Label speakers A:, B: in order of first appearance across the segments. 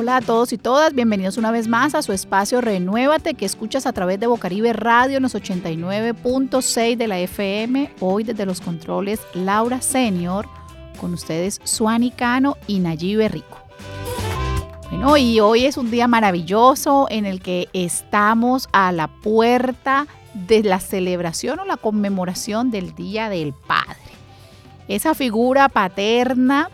A: Hola a todos y todas, bienvenidos una vez más a su espacio Renuévate que escuchas a través de Bocaribe Radio en los 89.6 de la FM. Hoy desde los controles Laura Senior, con ustedes Suani Cano y Nayibe Rico. Bueno, y hoy es un día maravilloso en el que estamos a la puerta de la celebración o la conmemoración del Día del Padre. Esa figura paterna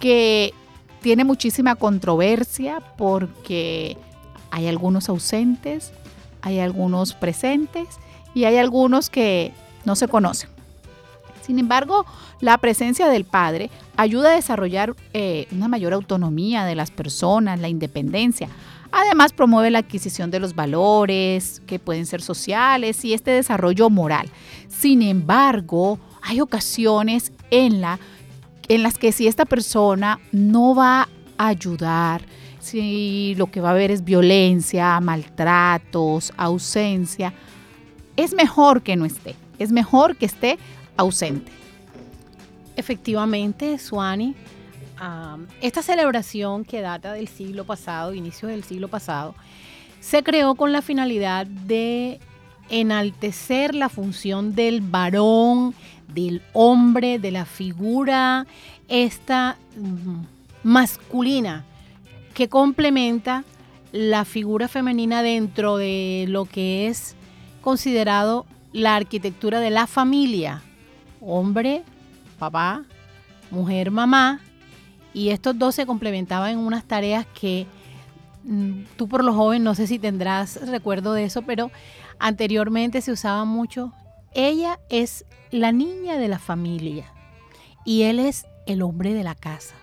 A: que tiene muchísima controversia porque hay algunos ausentes, hay algunos presentes y hay algunos que no se conocen. Sin embargo, la presencia del padre ayuda a desarrollar eh, una mayor autonomía de las personas, la independencia. Además, promueve la adquisición de los valores que pueden ser sociales y este desarrollo moral. Sin embargo, hay ocasiones en la en las que si esta persona no va a ayudar, si lo que va a haber es violencia, maltratos, ausencia, es mejor que no esté, es mejor que esté ausente.
B: Efectivamente, Suani, esta celebración que data del siglo pasado, inicios del siglo pasado, se creó con la finalidad de enaltecer la función del varón del hombre, de la figura esta mm, masculina que complementa la figura femenina dentro de lo que es considerado la arquitectura de la familia. Hombre, papá, mujer, mamá. Y estos dos se complementaban en unas tareas que mm, tú por lo joven no sé si tendrás recuerdo de eso, pero anteriormente se usaba mucho. Ella es la niña de la familia y él es el hombre de la casa.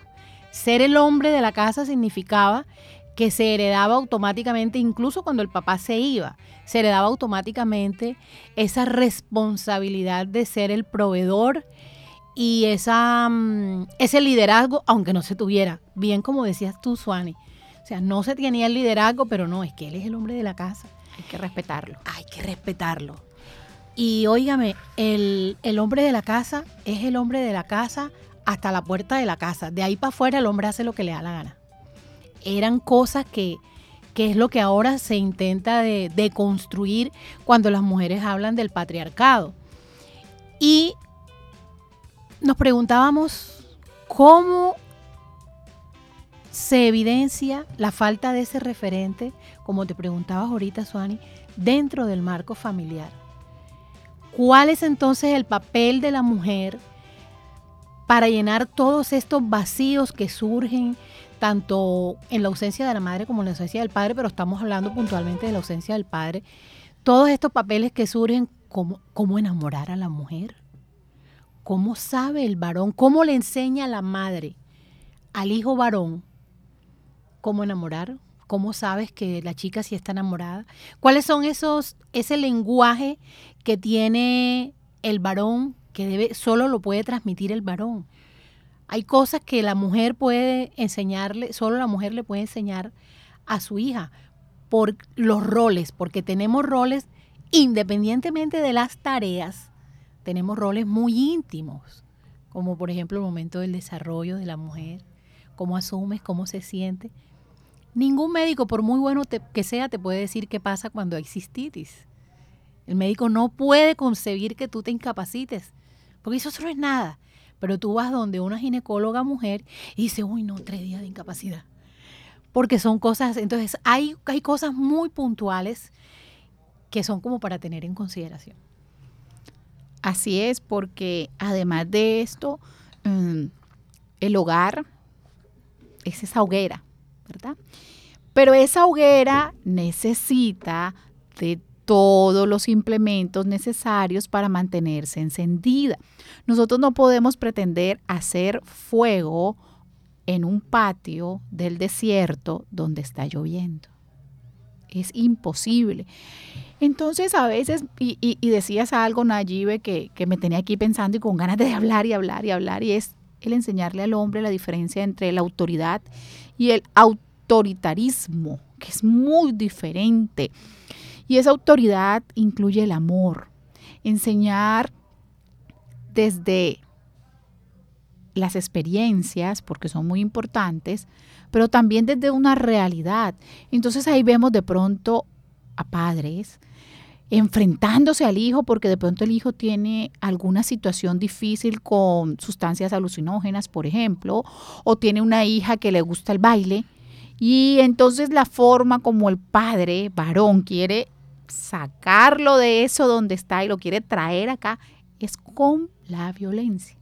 B: Ser el hombre de la casa significaba que se heredaba automáticamente, incluso cuando el papá se iba, se heredaba automáticamente esa responsabilidad de ser el proveedor y esa, mm, ese liderazgo, aunque no se tuviera, bien como decías tú, Suani. O sea, no se tenía el liderazgo, pero no, es que él es el hombre de la casa.
A: Hay que respetarlo.
B: Hay que respetarlo. Y óigame, el, hombre de la casa es el hombre de la casa hasta la puerta de la casa. De ahí para afuera el hombre hace lo que le da la gana. Eran cosas que, que es lo que ahora se intenta de, de construir cuando las mujeres hablan del patriarcado. Y nos preguntábamos cómo se evidencia la falta de ese referente, como te preguntabas ahorita, Suani, dentro del marco familiar. ¿Cuál es entonces el papel de la mujer para llenar todos estos vacíos que surgen tanto en la ausencia de la madre como en la ausencia del padre, pero estamos hablando puntualmente de la ausencia del padre? Todos estos papeles que surgen, ¿cómo, cómo enamorar a la mujer? ¿Cómo sabe el varón? ¿Cómo le enseña a la madre al hijo varón cómo enamorar? ¿Cómo sabes que la chica sí está enamorada? ¿Cuáles son esos, ese lenguaje que tiene el varón que solo lo puede transmitir el varón? Hay cosas que la mujer puede enseñarle, solo la mujer le puede enseñar a su hija por los roles, porque tenemos roles independientemente de las tareas, tenemos roles muy íntimos, como por ejemplo el momento del desarrollo de la mujer, cómo asumes, cómo se siente. Ningún médico, por muy bueno que sea, te puede decir qué pasa cuando hay cistitis. El médico no puede concebir que tú te incapacites, porque eso no es nada. Pero tú vas donde una ginecóloga mujer y dice, uy, no, tres días de incapacidad. Porque son cosas, entonces hay, hay cosas muy puntuales que son como para tener en consideración.
A: Así es, porque además de esto, mm, el hogar es esa hoguera Pero esa hoguera necesita de todos los implementos necesarios para mantenerse encendida. Nosotros no podemos pretender hacer fuego en un patio del desierto donde está lloviendo. Es imposible. Entonces a veces, y, decías algo, Nayibe, que, que me tenía aquí pensando y con ganas de hablar y hablar y hablar, y es el enseñarle al hombre la diferencia entre la autoridad y el autoritarismo, que es muy diferente. Y esa autoridad incluye el amor, enseñar desde las experiencias, porque son muy importantes, pero también desde una realidad. Entonces ahí vemos de pronto a padres enfrentándose al hijo porque de pronto el hijo tiene alguna situación difícil con sustancias alucinógenas, por ejemplo, o tiene una hija que le gusta el baile y entonces la forma como el padre varón quiere sacarlo de eso donde está y lo quiere traer acá es con la violencia.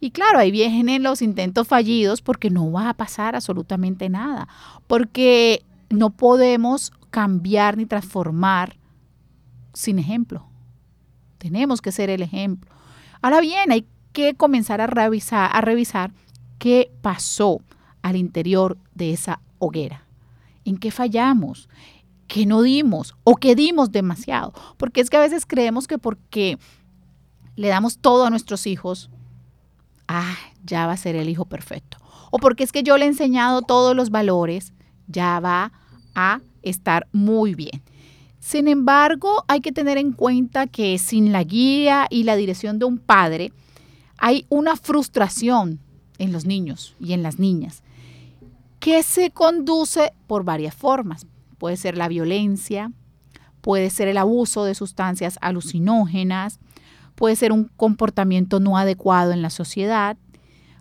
A: Y claro, ahí vienen los intentos fallidos porque no va a pasar absolutamente nada, porque no podemos cambiar ni transformar sin ejemplo. Tenemos que ser el ejemplo. Ahora bien, hay que comenzar a revisar, a revisar qué pasó al interior de esa hoguera. ¿En qué fallamos? ¿Qué no dimos? ¿O qué dimos demasiado? Porque es que a veces creemos que porque le damos todo a nuestros hijos, ah, ya va a ser el hijo perfecto. O porque es que yo le he enseñado todos los valores, ya va a estar muy bien. Sin embargo, hay que tener en cuenta que sin la guía y la dirección de un padre, hay una frustración en los niños y en las niñas que se conduce por varias formas. Puede ser la violencia, puede ser el abuso de sustancias alucinógenas, puede ser un comportamiento no adecuado en la sociedad,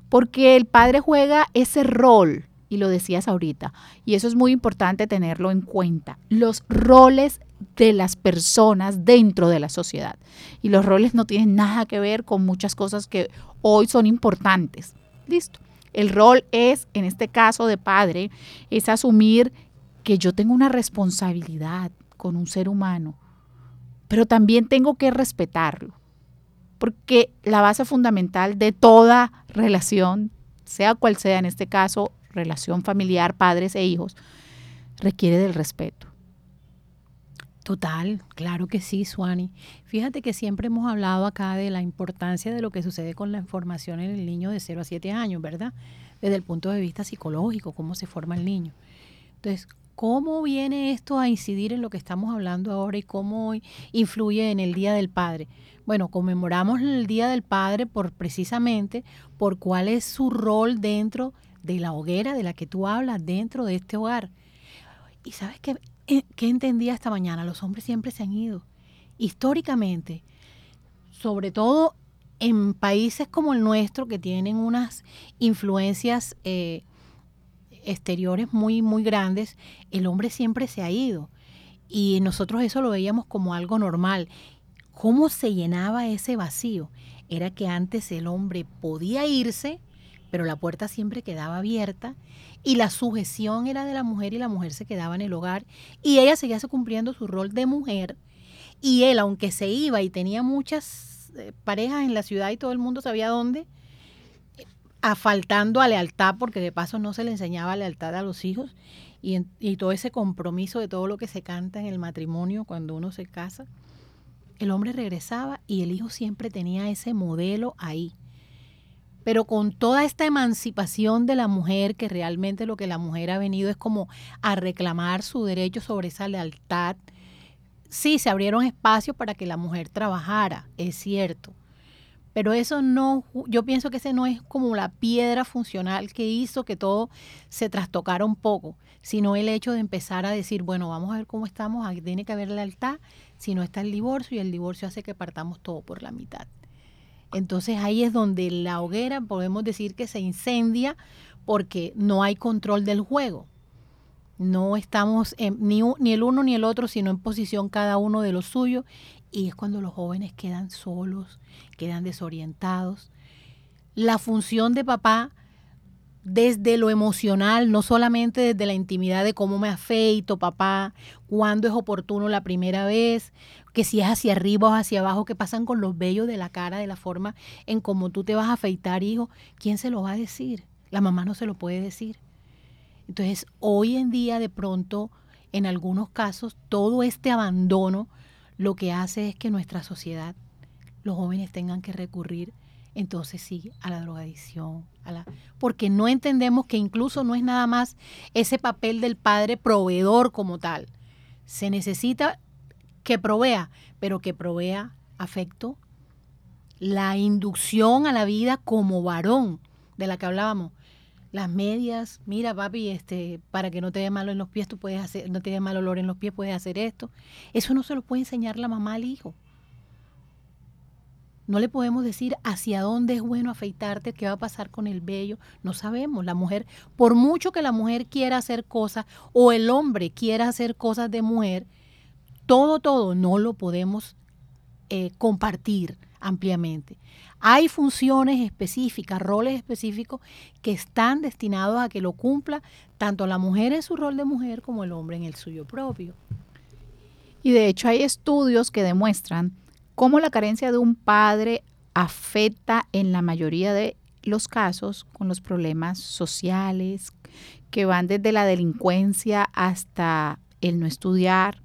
A: porque el padre juega ese rol, y lo decías ahorita, y eso es muy importante tenerlo en cuenta, los roles de las personas dentro de la sociedad. Y los roles no tienen nada que ver con muchas cosas que hoy son importantes. Listo. El rol es, en este caso de padre, es asumir que yo tengo una responsabilidad con un ser humano, pero también tengo que respetarlo. Porque la base fundamental de toda relación, sea cual sea en este caso, relación familiar, padres e hijos, requiere del respeto.
B: Total, claro que sí, Suani. Fíjate que siempre hemos hablado acá de la importancia de lo que sucede con la información en el niño de 0 a 7 años, ¿verdad? Desde el punto de vista psicológico, cómo se forma el niño. Entonces, ¿cómo viene esto a incidir en lo que estamos hablando ahora y cómo influye en el Día del Padre? Bueno, conmemoramos el Día del Padre por precisamente por cuál es su rol dentro de la hoguera de la que tú hablas, dentro de este hogar. Y sabes que eh, ¿Qué entendía esta mañana? Los hombres siempre se han ido. Históricamente, sobre todo en países como el nuestro, que tienen unas influencias eh, exteriores muy, muy grandes, el hombre siempre se ha ido. Y nosotros eso lo veíamos como algo normal. ¿Cómo se llenaba ese vacío? Era que antes el hombre podía irse, pero la puerta siempre quedaba abierta y la sujeción era de la mujer y la mujer se quedaba en el hogar y ella seguía cumpliendo su rol de mujer y él, aunque se iba y tenía muchas eh, parejas en la ciudad y todo el mundo sabía dónde, afaltando a lealtad, porque de paso no se le enseñaba lealtad a los hijos y, y todo ese compromiso de todo lo que se canta en el matrimonio cuando uno se casa, el hombre regresaba y el hijo siempre tenía ese modelo ahí pero con toda esta emancipación de la mujer, que realmente lo que la mujer ha venido es como a reclamar su derecho sobre esa lealtad, sí, se abrieron espacios para que la mujer trabajara, es cierto. Pero eso no, yo pienso que ese no es como la piedra funcional que hizo que todo se trastocara un poco, sino el hecho de empezar a decir, bueno, vamos a ver cómo estamos, tiene que haber lealtad, si no está el divorcio y el divorcio hace que partamos todo por la mitad. Entonces ahí es donde la hoguera podemos decir que se incendia porque no hay control del juego. No estamos ni, ni el uno ni el otro, sino en posición cada uno de lo suyo. Y es cuando los jóvenes quedan solos, quedan desorientados. La función de papá desde lo emocional, no solamente desde la intimidad de cómo me afeito, papá, cuándo es oportuno la primera vez, que si es hacia arriba o hacia abajo, qué pasan con los vellos de la cara, de la forma en cómo tú te vas a afeitar, hijo, ¿quién se lo va a decir? La mamá no se lo puede decir. Entonces, hoy en día, de pronto, en algunos casos, todo este abandono lo que hace es que nuestra sociedad, los jóvenes tengan que recurrir entonces sí, a la drogadicción, a la, porque no entendemos que incluso no es nada más ese papel del padre proveedor como tal. Se necesita que provea, pero que provea afecto, la inducción a la vida como varón, de la que hablábamos. Las medias, mira papi, este, para que no te dé malo en los pies, tú puedes hacer, no te dé mal olor en los pies, puedes hacer esto. Eso no se lo puede enseñar la mamá al hijo. No le podemos decir hacia dónde es bueno afeitarte, qué va a pasar con el vello. No sabemos. La mujer, por mucho que la mujer quiera hacer cosas o el hombre quiera hacer cosas de mujer, todo, todo no lo podemos eh, compartir ampliamente. Hay funciones específicas, roles específicos que están destinados a que lo cumpla tanto la mujer en su rol de mujer como el hombre en el suyo propio.
A: Y de hecho hay estudios que demuestran cómo la carencia de un padre afecta en la mayoría de los casos con los problemas sociales que van desde la delincuencia hasta el no estudiar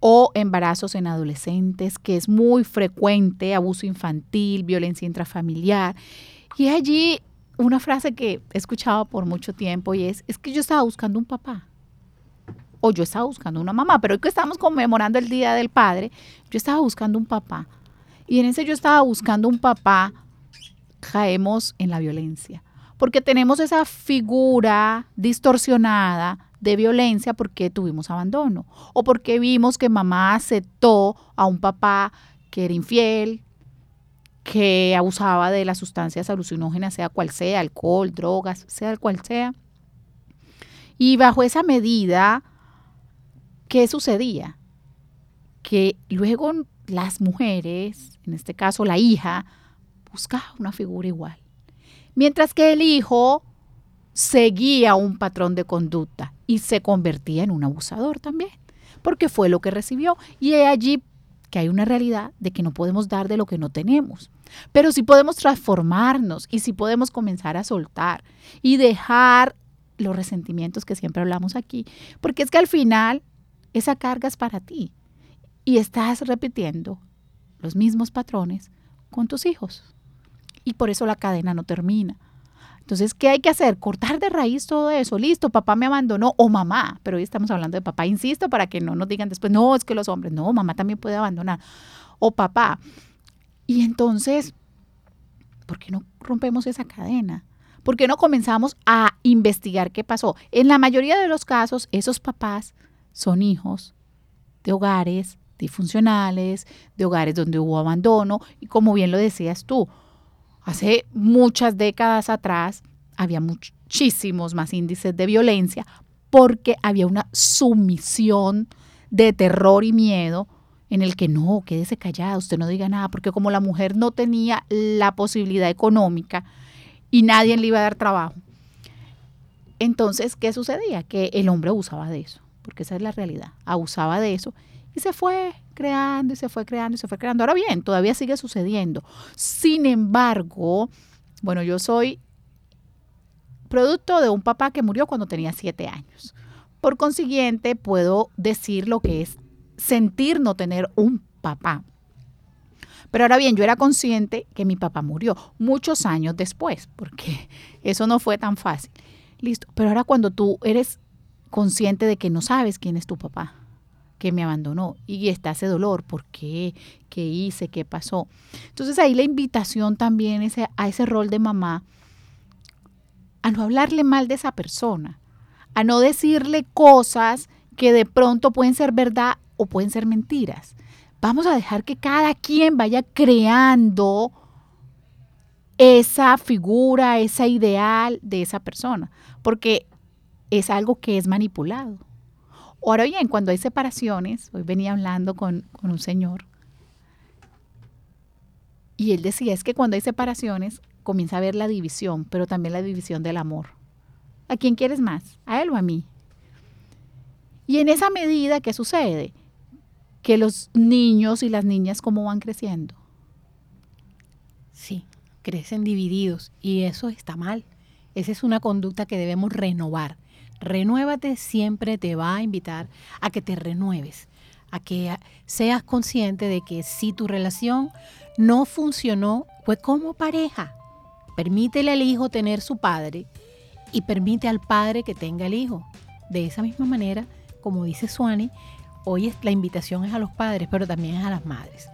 A: o embarazos en adolescentes, que es muy frecuente, abuso infantil, violencia intrafamiliar. Y allí una frase que he escuchado por mucho tiempo y es, es que yo estaba buscando un papá o yo estaba buscando una mamá, pero hoy que estamos conmemorando el Día del Padre, yo estaba buscando un papá. Y en ese yo estaba buscando un papá, caemos en la violencia, porque tenemos esa figura distorsionada de violencia porque tuvimos abandono o porque vimos que mamá aceptó a un papá que era infiel, que abusaba de las sustancias alucinógenas, sea cual sea, alcohol, drogas, sea cual sea. Y bajo esa medida, ¿qué sucedía? Que luego las mujeres, en este caso la hija, buscaba una figura igual. Mientras que el hijo seguía un patrón de conducta y se convertía en un abusador también, porque fue lo que recibió. Y es allí que hay una realidad de que no podemos dar de lo que no tenemos. Pero sí podemos transformarnos y sí podemos comenzar a soltar y dejar los resentimientos que siempre hablamos aquí. Porque es que al final esa carga es para ti y estás repitiendo los mismos patrones con tus hijos. Y por eso la cadena no termina. Entonces, ¿qué hay que hacer? Cortar de raíz todo eso. Listo, papá me abandonó o mamá, pero hoy estamos hablando de papá, insisto, para que no nos digan después, no, es que los hombres, no, mamá también puede abandonar. O papá. Y entonces, ¿por qué no rompemos esa cadena? ¿Por qué no comenzamos a investigar qué pasó? En la mayoría de los casos, esos papás son hijos de hogares disfuncionales, de hogares donde hubo abandono y como bien lo decías tú, hace muchas décadas atrás había muchísimos más índices de violencia porque había una sumisión de terror y miedo en el que no, quédese callada, usted no diga nada, porque como la mujer no tenía la posibilidad económica y nadie le iba a dar trabajo, entonces, ¿qué sucedía? Que el hombre abusaba de eso porque esa es la realidad, abusaba de eso y se fue creando y se fue creando y se fue creando. Ahora bien, todavía sigue sucediendo. Sin embargo, bueno, yo soy producto de un papá que murió cuando tenía siete años. Por consiguiente, puedo decir lo que es sentir no tener un papá. Pero ahora bien, yo era consciente que mi papá murió muchos años después, porque eso no fue tan fácil. Listo. Pero ahora cuando tú eres consciente de que no sabes quién es tu papá, que me abandonó y está ese dolor, ¿por qué? ¿Qué hice? ¿Qué pasó? Entonces ahí la invitación también es a ese rol de mamá, a no hablarle mal de esa persona, a no decirle cosas que de pronto pueden ser verdad o pueden ser mentiras. Vamos a dejar que cada quien vaya creando esa figura, esa ideal de esa persona, porque es algo que es manipulado. Ahora bien, cuando hay separaciones, hoy venía hablando con, un señor y él decía, es que cuando hay separaciones comienza a haber la división, pero también la división del amor. ¿A quién quieres más? ¿A él o a mí? Y en esa medida, ¿qué sucede? Que los niños y las niñas, ¿cómo van creciendo?
B: Sí, crecen divididos y eso está mal. Esa es una conducta que debemos renovar. Renuévate siempre te va a invitar a que te renueves, a que seas consciente de que si tu relación no funcionó, pues como pareja, permítele al hijo tener su padre y permite al padre que tenga el hijo. De esa misma manera, como dice Suani, hoy la invitación es a los padres, pero también es a las madres.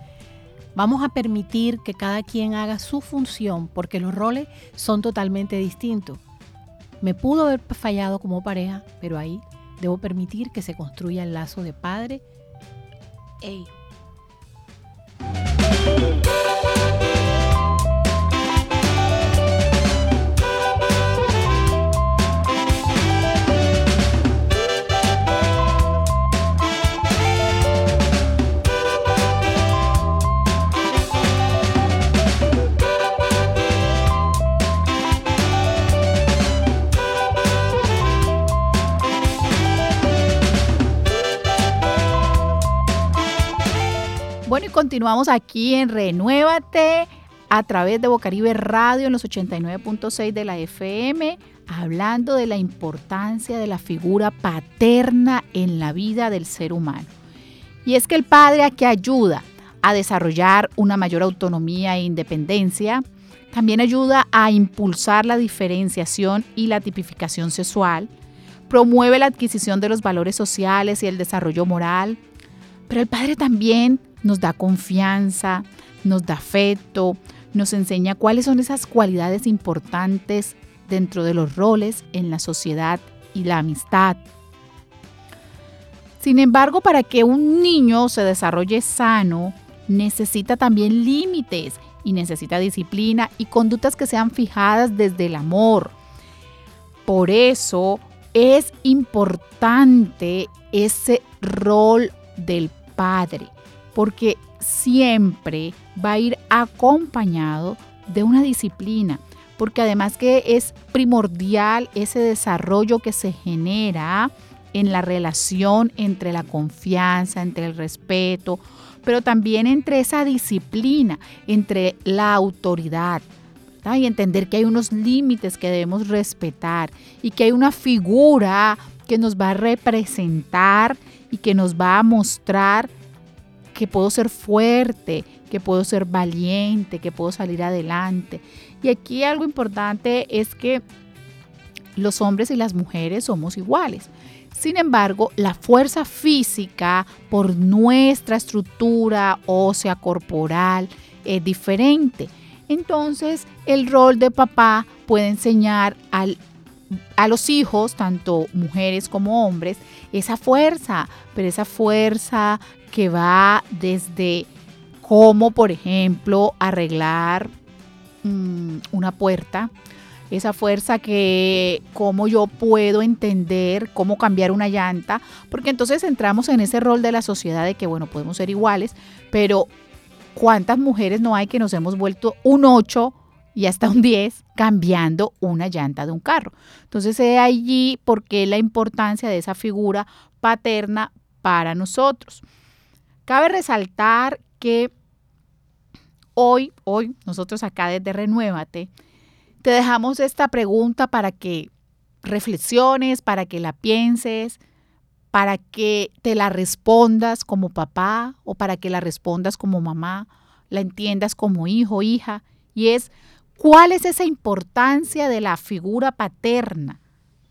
B: Vamos a permitir que cada quien haga su función porque los roles son totalmente distintos. Me pudo haber fallado como pareja, pero ahí debo permitir que se construya el lazo de padre e hijo.
A: Continuamos aquí en Renuévate a través de Bocaribe Radio en los 89.6 de la FM, hablando de la importancia de la figura paterna en la vida del ser humano. Y es que el padre que ayuda a desarrollar una mayor autonomía e independencia, también ayuda a impulsar la diferenciación y la tipificación sexual, promueve la adquisición de los valores sociales y el desarrollo moral, pero el padre también nos da confianza, nos da afecto, nos enseña cuáles son esas cualidades importantes dentro de los roles en la sociedad y la amistad. Sin embargo, para que un niño se desarrolle sano, necesita también límites y necesita disciplina y conductas que sean fijadas desde el amor. Por eso es importante ese rol del padre porque siempre va a ir acompañado de una disciplina, porque además que es primordial ese desarrollo que se genera en la relación entre la confianza, entre el respeto, pero también entre esa disciplina, entre la autoridad. Y entender que hay unos límites que debemos respetar y que hay una figura que nos va a representar y que nos va a mostrar que puedo ser fuerte, que puedo ser valiente, que puedo salir adelante. Y aquí algo importante es que los hombres y las mujeres somos iguales. Sin embargo, la fuerza física por nuestra estructura ósea corporal es diferente. Entonces, el rol de papá puede enseñar al, a los hijos, tanto mujeres como hombres, esa fuerza, pero esa fuerza que va desde cómo, por ejemplo, arreglar mm, una puerta, esa fuerza que cómo yo puedo entender cómo cambiar una llanta, porque entonces entramos en ese rol de la sociedad de que, bueno, podemos ser iguales, pero ¿cuántas mujeres no hay que nos hemos vuelto un 8 y hasta un 10 cambiando una llanta de un carro? Entonces, es allí porque la importancia de esa figura paterna para nosotros. Cabe resaltar que hoy, hoy, nosotros acá desde Renuévate, te dejamos esta pregunta para que reflexiones, para que la pienses, para que te la respondas como papá o para que la respondas como mamá, la entiendas como hijo, hija, y es cuál es esa importancia de la figura paterna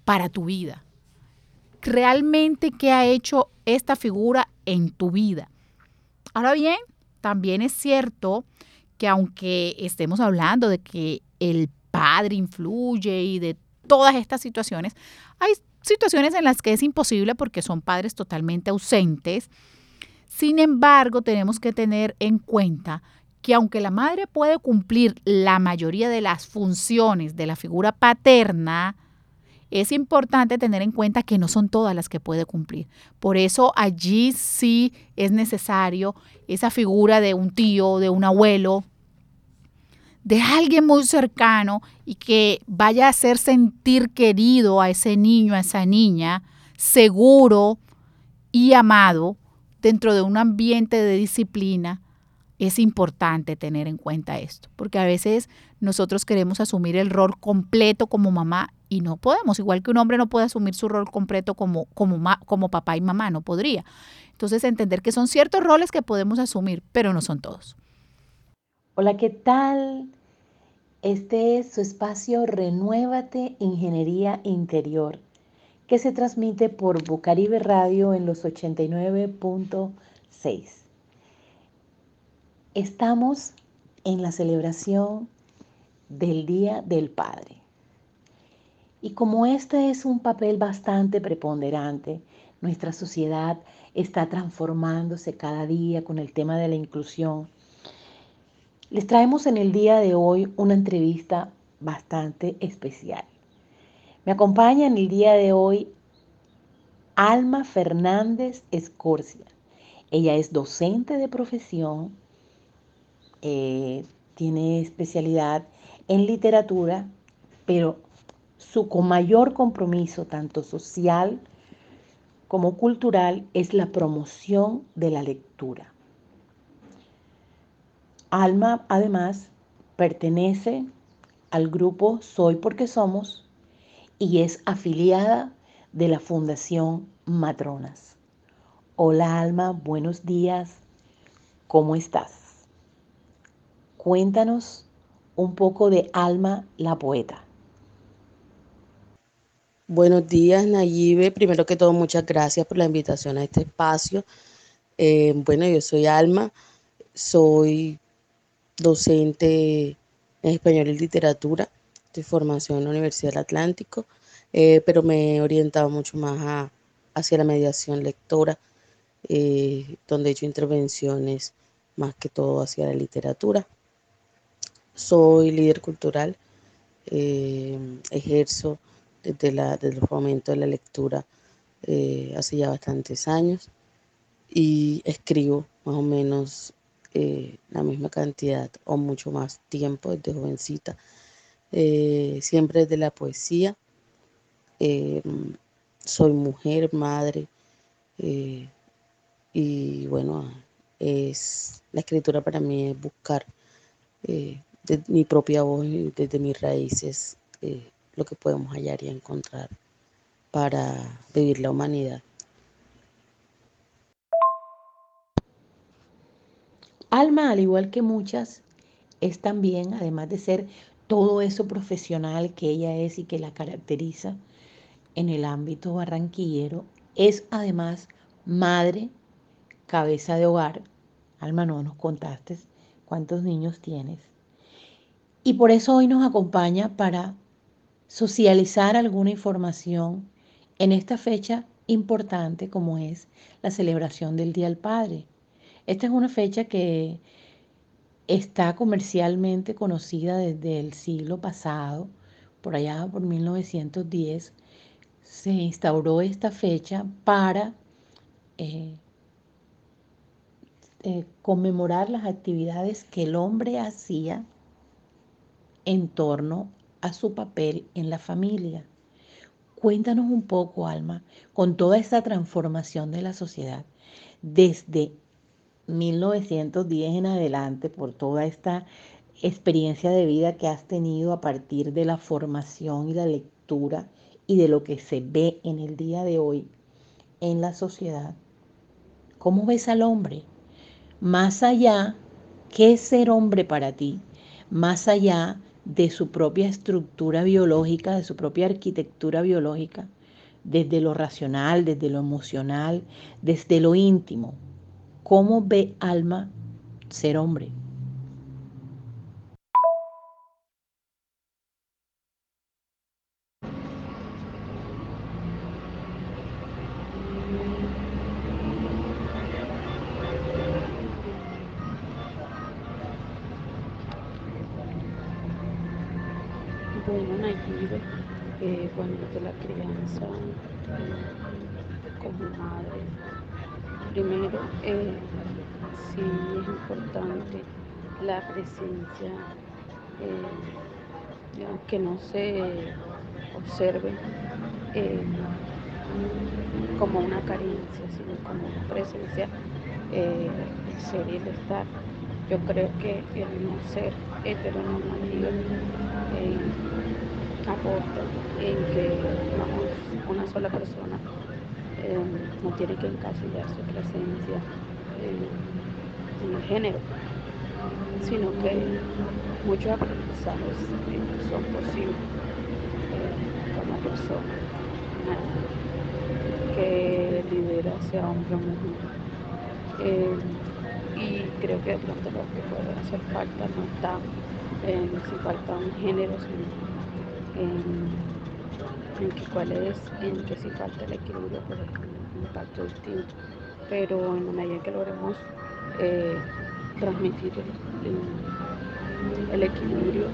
A: para tu vida. Realmente, ¿qué ha hecho esta figura en tu vida? Ahora bien, también es cierto que aunque estemos hablando de que el padre influye y de todas estas situaciones, hay situaciones en las que es imposible porque son padres totalmente ausentes. Sin embargo, tenemos que tener en cuenta que aunque la madre puede cumplir la mayoría de las funciones de la figura paterna, es importante tener en cuenta que no son todas las que puede cumplir. Por eso allí sí es necesario esa figura de un tío, de un abuelo, de alguien muy cercano y que vaya a hacer sentir querido a ese niño, a esa niña, seguro y amado dentro de un ambiente de disciplina es importante tener en cuenta esto, porque a veces nosotros queremos asumir el rol completo como mamá y no podemos, igual que un hombre no puede asumir su rol completo como, como, como papá y mamá, no podría. Entonces entender que son ciertos roles que podemos asumir, pero no son todos.
C: Hola, ¿qué tal? Este es su espacio Renuévate Ingeniería Interior, que se transmite por Bucaribe Radio en los 89.6.
B: Estamos en la celebración del Día del Padre. Y como este es un papel bastante preponderante, nuestra sociedad está transformándose cada día con el tema de la inclusión. Les traemos en el día de hoy una entrevista bastante especial. Me acompaña en el día de hoy Alma Fernández Escorcia. Ella es docente de profesión, eh, tiene especialidad en literatura, pero su mayor compromiso, tanto social como cultural, es la promoción de la lectura. Alma, además, pertenece al grupo Soy porque Somos y es afiliada de la Fundación Matronas. Hola Alma, buenos días, ¿cómo estás? Cuéntanos un poco de Alma la poeta.
D: Buenos días, Nayibe. Primero que todo, muchas gracias por la invitación a este espacio. Eh, bueno, yo soy Alma, soy docente en español y literatura de formación en la Universidad del Atlántico, eh, pero me he orientado mucho más hacia la mediación lectora, eh, donde he hecho intervenciones más que todo hacia la literatura. Soy líder cultural, eh, ejerzo desde, la, desde el fomento de la lectura eh, hace ya bastantes años y escribo más o menos eh, la misma cantidad o mucho más tiempo desde jovencita, siempre desde la poesía. soy mujer, madre y bueno, es la escritura para mí es buscar de mi propia voz y desde mis raíces eh, lo que podemos hallar y encontrar para vivir la humanidad.
B: Alma, al igual que muchas, es también, además de ser todo eso profesional que ella es y que la caracteriza en el ámbito barranquillero, es además madre, cabeza de hogar. Alma, no nos contaste cuántos niños tienes. Y por eso hoy nos acompaña para socializar alguna información en esta fecha importante como es la celebración del Día del Padre. Esta es una fecha que está comercialmente conocida desde el siglo pasado, por allá por 1910, se instauró esta fecha para eh, eh, conmemorar las actividades que el hombre hacía en torno a su papel en la familia. Cuéntanos un poco, Alma, con toda esta transformación de la sociedad, desde 1910 en adelante, por toda esta experiencia de vida que has tenido a partir de la formación y la lectura y de lo que se ve en el día de hoy en la sociedad. ¿Cómo ves al hombre? Más allá, ¿qué es ser hombre para ti? Más allá de su propia estructura biológica, de su propia arquitectura biológica, desde lo racional, desde lo emocional, desde lo íntimo. ¿Cómo ve alma ser hombre?
D: Bueno, de la crianza como madre. Primero, eh, sí es importante la presencia, eh, que no se observe eh, como una carencia, sino como una presencia, el ser y el estar. Yo creo que el no ser heteronormativo aporta en que una sola persona eh, no tiene que encasillar su presencia en, el género, sino que muchos aprendizajes eh, son posibles eh, una persona que lidera sea hombre o mujer.
E: y creo que de pronto lo que puede hacer falta no está en si falta un género, sino en, en que cuál es, en que si falta el equilibrio, pues un impacto distinto. Pero en la medida que logremos eh, transmitir el, el, equilibrio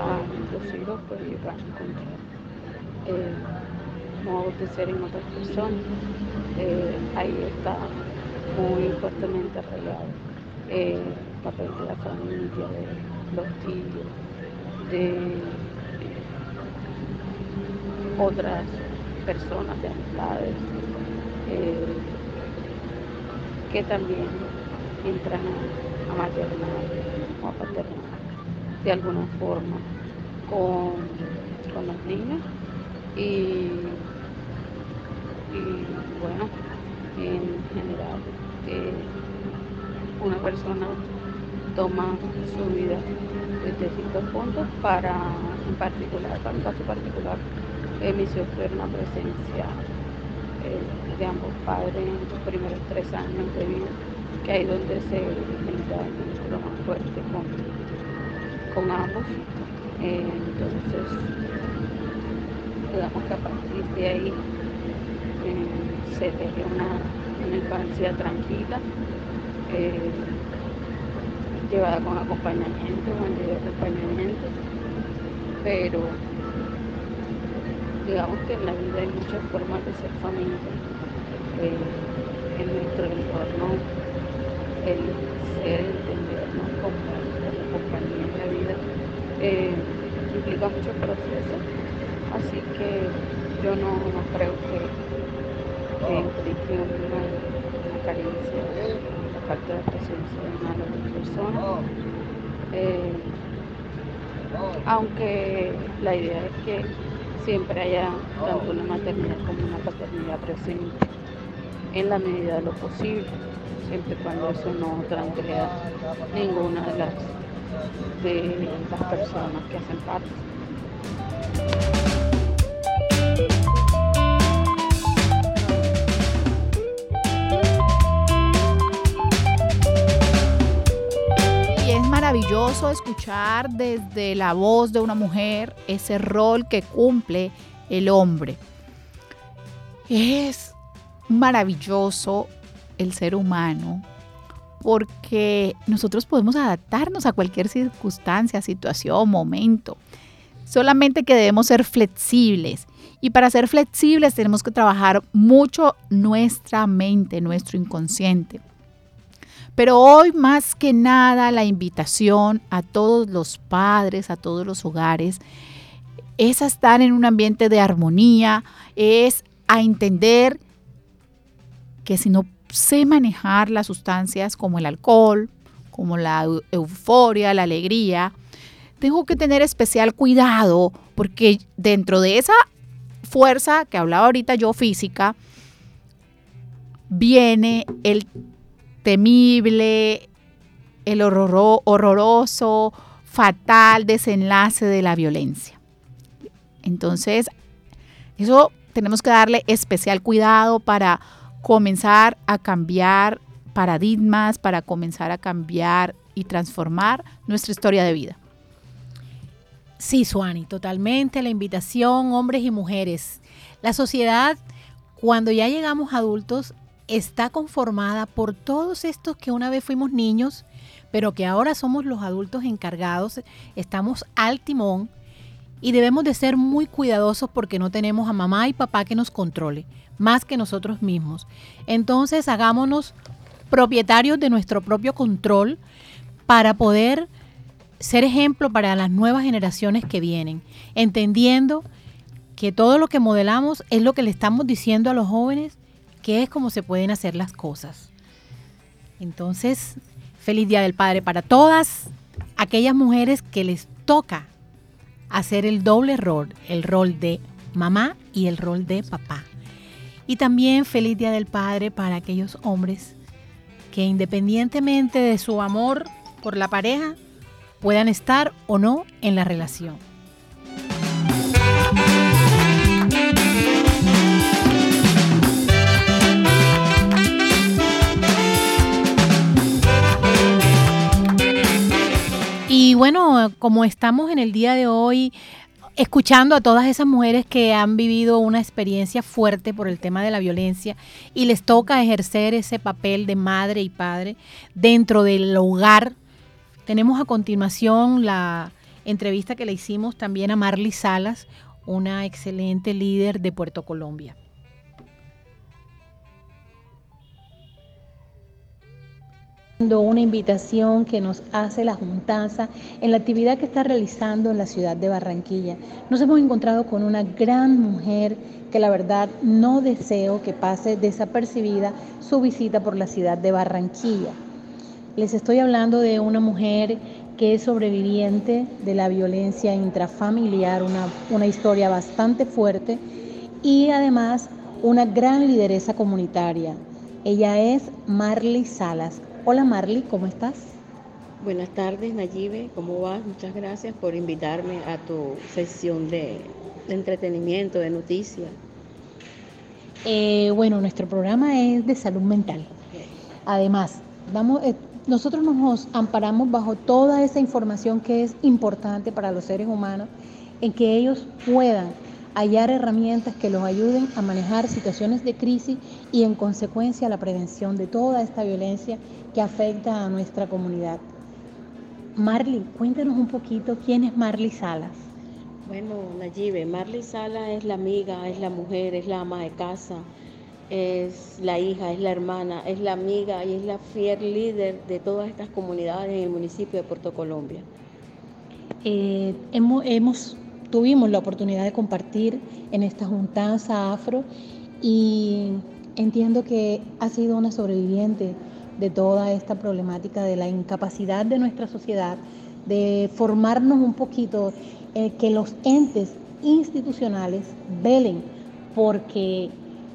E: a los hijos, pues ellos van a encontrar eh, modos de ser en otras personas. Eh, ahí está muy fuertemente arraigado eh, el papel de la familia, de los tíos, de otras personas, de amistades, eh, que también entran a, maternar o a paternar de alguna forma con, con los niños. Y, bueno, en general eh, una persona toma su vida desde ciertos puntos para, en particular, para un caso particular, eh, mi una presencia eh, de ambos padres en los primeros tres años de vida, que ahí donde se genera el vínculo más fuerte con, con ambos. Eh, entonces, digamos que a partir de ahí eh, se teje una una infancia tranquila, llevada con acompañamiento, con acompañamiento, pero digamos que en la vida hay muchas formas de ser familia. Eh, en nuestro entorno, el ser, entendernos como la compañía en la vida, eh, implica muchos procesos. Así que yo no, creo que que implique una, una carencia, la falta de presencia de una otra persona. Eh, aunque la idea es que siempre haya tanto una maternidad como una paternidad presente en la medida de lo posible, siempre cuando eso no transgreda ninguna de las de las personas que hacen parte.
A: Escuchar desde la voz de una mujer ese rol que cumple el hombre. Es maravilloso el ser humano porque nosotros podemos adaptarnos a cualquier circunstancia, situación, momento. Solamente que debemos ser flexibles. Y para ser flexibles tenemos que trabajar mucho nuestra mente, nuestro inconsciente. Pero hoy más que nada la invitación a todos los padres, a todos los hogares, es a estar en un ambiente de armonía, es a entender que si no sé manejar las sustancias como el alcohol, como la euforia, la alegría, tengo que tener especial cuidado porque dentro de esa fuerza que hablaba ahorita yo física, viene el temible, el horroroso, fatal desenlace de la violencia. Entonces, eso tenemos que darle especial cuidado para comenzar a cambiar paradigmas, para comenzar a cambiar y transformar nuestra historia de vida.
B: Sí, Suani, totalmente la invitación, hombres y mujeres. La sociedad, cuando ya llegamos adultos, está conformada por todos estos que una vez fuimos niños, pero que ahora somos los adultos encargados, estamos al timón y debemos de ser muy cuidadosos porque no tenemos a mamá y papá que nos controle, más que nosotros mismos. Entonces hagámonos propietarios de nuestro propio control para poder ser ejemplo para las nuevas generaciones que vienen, entendiendo que todo lo que modelamos es lo que le estamos diciendo a los jóvenes que es como se pueden hacer las cosas. Entonces, feliz Día del Padre para todas aquellas mujeres que les toca hacer el doble rol, el rol de mamá y el rol de papá. Y también feliz Día del Padre para aquellos hombres que independientemente de su amor por la pareja, puedan estar o no en la relación.
F: Como estamos en el día de hoy escuchando a todas esas mujeres que han vivido una experiencia fuerte por el tema de la violencia y les toca ejercer ese papel de madre y padre dentro del hogar. Tenemos a continuación la entrevista que le hicimos también a Marly Salas, una excelente líder de Puerto Colombia.
B: Una invitación que nos hace la Juntanza en la actividad que está realizando en la ciudad de Barranquilla. Nos hemos encontrado con una gran mujer que la verdad no deseo que pase desapercibida su visita por la ciudad de Barranquilla. Les estoy hablando de una mujer que es sobreviviente de la violencia intrafamiliar, una, una historia bastante fuerte y además una gran lideresa comunitaria. Ella es Marley Salas. Hola Marley, ¿cómo estás?
G: Buenas tardes Nayibe, ¿cómo vas? Muchas gracias por invitarme a tu sesión de, entretenimiento, de noticias.
B: Eh, bueno, nuestro programa es de salud mental. Además, vamos, eh, nosotros nos amparamos bajo toda esa información que es importante para los seres humanos, en que ellos puedan hallar herramientas que los ayuden a manejar situaciones de crisis y en consecuencia la prevención de toda esta violencia que afecta a nuestra comunidad. Marley, cuéntanos un poquito quién es Marley Salas.
G: Bueno, Nayibe, Marley Salas es la amiga, es la mujer, es la ama de casa, es la hija, es la hermana, es la amiga y es la fiel líder de todas estas comunidades en el municipio de Puerto Colombia.
B: Eh, hemos, hemos tuvimos la oportunidad de compartir en esta juntanza afro y entiendo que ha sido una sobreviviente de toda esta problemática de la incapacidad de nuestra sociedad de formarnos un poquito, eh, que los entes institucionales velen porque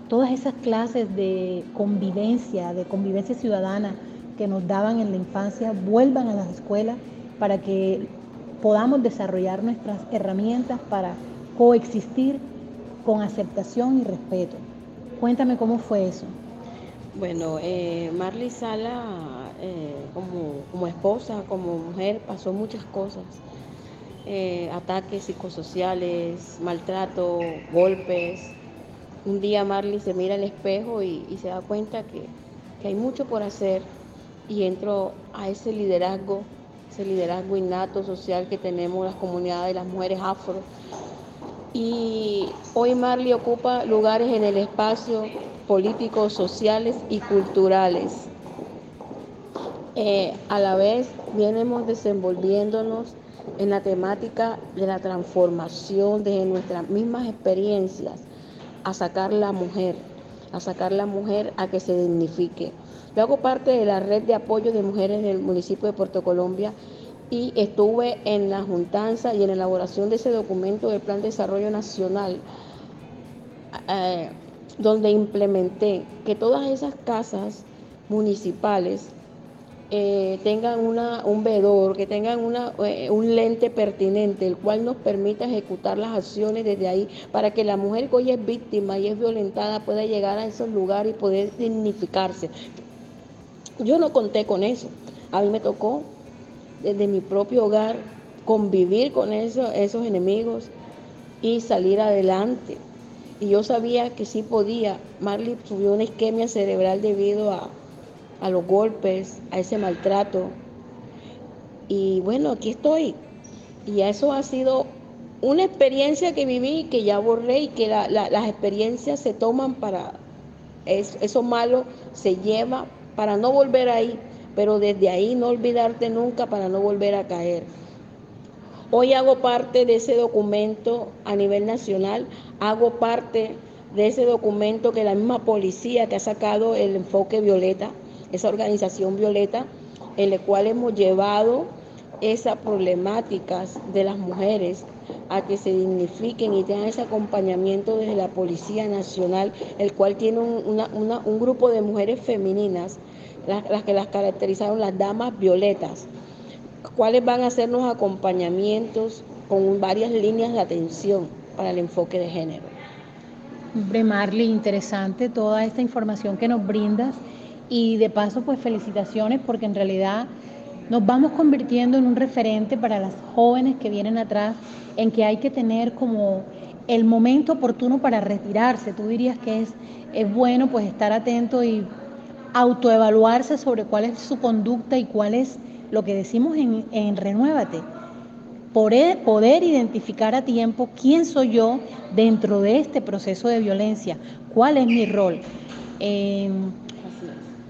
B: todas esas clases de convivencia, de convivencia ciudadana que nos daban en la infancia, vuelvan a las escuelas para que podamos desarrollar nuestras herramientas para coexistir con aceptación y respeto. Cuéntame cómo fue eso.
G: Bueno, eh, Sala, eh, como, esposa, como mujer, pasó muchas cosas. Eh, ataques psicosociales, maltrato, golpes. Un día Marley se mira al espejo y, se da cuenta que, que hay mucho por hacer y entró a ese liderazgo ese liderazgo innato social que tenemos las comunidades de las mujeres afro. Y hoy Marley ocupa lugares en el espacio políticos, sociales y culturales. Eh, a la vez vienemos desenvolviéndonos en la temática de la transformación de nuestras mismas experiencias a sacar la mujer, a sacar la mujer a que se dignifique. Yo hago parte de la red de apoyo de mujeres del municipio de Puerto Colombia y estuve en la juntanza y en la elaboración de ese documento del Plan de Desarrollo Nacional, eh, donde implementé que todas esas casas municipales eh, tengan una, un vedor, que tengan una, eh, un lente pertinente, el cual nos permita ejecutar las acciones desde ahí, para que la mujer que hoy es víctima y es violentada pueda llegar a esos lugares y poder dignificarse. Yo no conté con eso. A mí me tocó desde mi propio hogar convivir con esos enemigos y salir adelante. Y yo sabía que sí podía. Marley subió una isquemia cerebral debido a, a los golpes, a ese maltrato. Y bueno, aquí estoy. Y eso ha sido una experiencia que viví que ya borré y que las experiencias se toman para, eso malo se lleva para no volver ahí, pero desde ahí no olvidarte nunca para no volver a caer. Hoy hago parte de ese documento a nivel nacional, hago parte de ese documento que la misma policía que ha sacado el enfoque violeta, esa organización violeta, en la cual hemos llevado esas problemáticas de las mujeres a que se dignifiquen y tengan ese acompañamiento desde la Policía Nacional, el cual tiene un, grupo de mujeres femeninas, las, que las caracterizaron las damas violetas, cuáles van a hacernos acompañamientos con varias líneas de atención para el enfoque de género.
B: Hombre, Marley, interesante toda esta información que nos brindas y de paso, pues felicitaciones porque en realidad nos vamos convirtiendo en un referente para las jóvenes que vienen atrás, en que hay que tener como el momento oportuno para retirarse. Tú dirías que es, es bueno pues estar atento y autoevaluarse sobre cuál es su conducta y cuál es lo que decimos en, en Renuévate. Poder, poder identificar a tiempo quién soy yo dentro de este proceso de violencia, cuál es mi rol. Eh,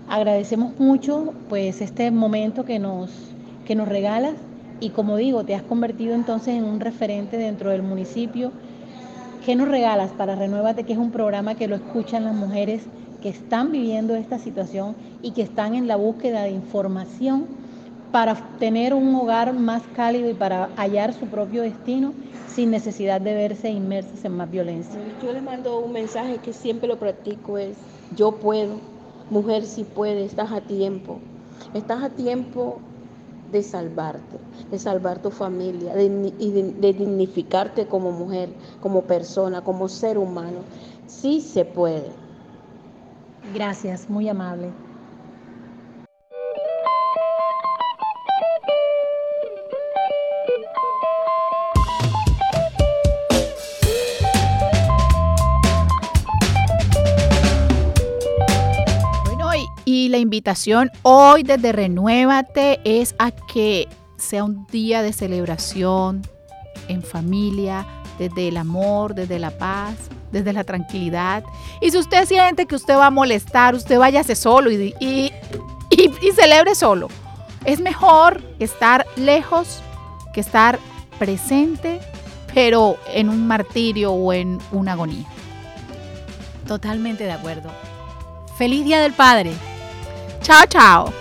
B: agradecemos mucho pues este momento que nos, que nos regalas y como digo, te has convertido entonces en un referente dentro del municipio ¿Qué nos regalas para Renuévate, que es un programa que lo escuchan las mujeres que están viviendo esta situación y que están en la búsqueda de información para tener un hogar más cálido y para hallar su propio destino sin necesidad de verse inmersas en más violencia?
G: Yo le mando un mensaje que siempre lo practico, es yo puedo, mujer si puede, estás a tiempo. Estás a tiempo de salvarte, de salvar tu familia y de, dignificarte como mujer, como persona, como ser humano. Sí se puede.
B: Gracias, muy amable.
A: Y la invitación hoy desde Renuévate es a que sea un día de celebración en familia, desde el amor, desde la paz, desde la tranquilidad. Y si usted siente que usted va a molestar, usted váyase solo y, y, y celebre solo. Es mejor estar lejos que estar presente, pero en un martirio o en una agonía.
H: Totalmente de acuerdo. Feliz Día del Padre.
A: Chao, chao.